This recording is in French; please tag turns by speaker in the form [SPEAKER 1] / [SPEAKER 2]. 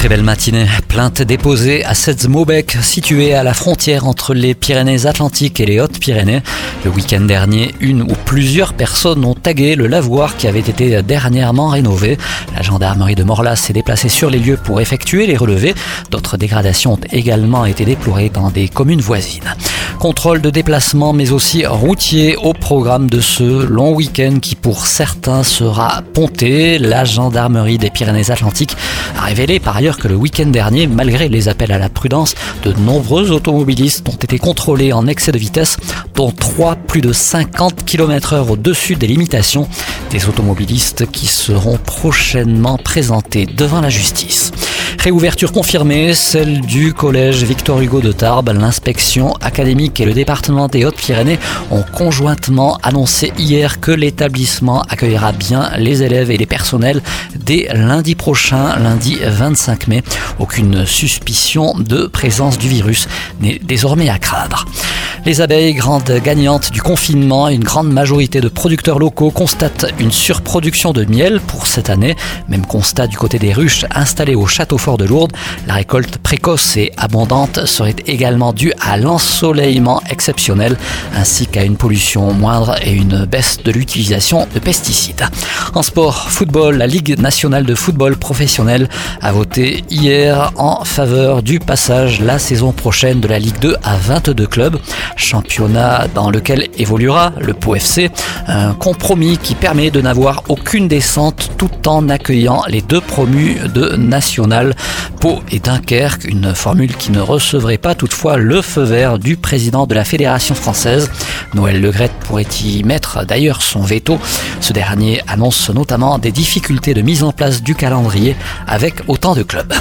[SPEAKER 1] Très belle matinée. Plainte déposée à Setzmobec, située à la frontière entre les Pyrénées-Atlantiques et les Hautes-Pyrénées. Le week-end dernier, une ou plusieurs personnes ont tagué le lavoir qui avait été dernièrement rénové. La gendarmerie de Morlas s'est déplacée sur les lieux pour effectuer les relevés. D'autres dégradations ont également été déplorées dans des communes voisines. Contrôle de déplacement mais aussi routier au programme de ce long week-end qui pour certains sera ponté. La gendarmerie des Pyrénées-Atlantiques a révélé par ailleurs que le week-end dernier, malgré les appels à la prudence, de nombreux automobilistes ont été contrôlés en excès de vitesse, dont trois plus de 50 km heure au-dessus des limitations. Des automobilistes qui seront prochainement présentés devant la justice. Réouverture confirmée, celle du collège Victor Hugo de Tarbes. L'inspection académique et le département des Hautes-Pyrénées ont conjointement annoncé hier que l'établissement accueillera bien les élèves et les personnels dès lundi prochain, lundi 25 mai. Aucune suspicion de présence du virus n'est désormais à craindre. Les abeilles, grandes gagnantes du confinement, une grande majorité de producteurs locaux constatent une surproduction de miel pour cette année. Même constat du côté des ruches installées au château fort de Lourdes. La récolte précoce et abondante serait également due à l'ensoleillement exceptionnel ainsi qu'à une pollution moindre et une baisse de l'utilisation de pesticides. En sport, football, la Ligue nationale de football professionnel a voté hier en faveur du passage la saison prochaine de la Ligue 2 à 22 clubs championnat dans lequel évoluera le Pau FC, un compromis qui permet de n'avoir aucune descente tout en accueillant les deux promus de National, Pau et Dunkerque, une formule qui ne recevrait pas toutefois le feu vert du président de la Fédération française. Noël Legrette pourrait y mettre d'ailleurs son veto. Ce dernier annonce notamment des difficultés de mise en place du calendrier avec autant de clubs.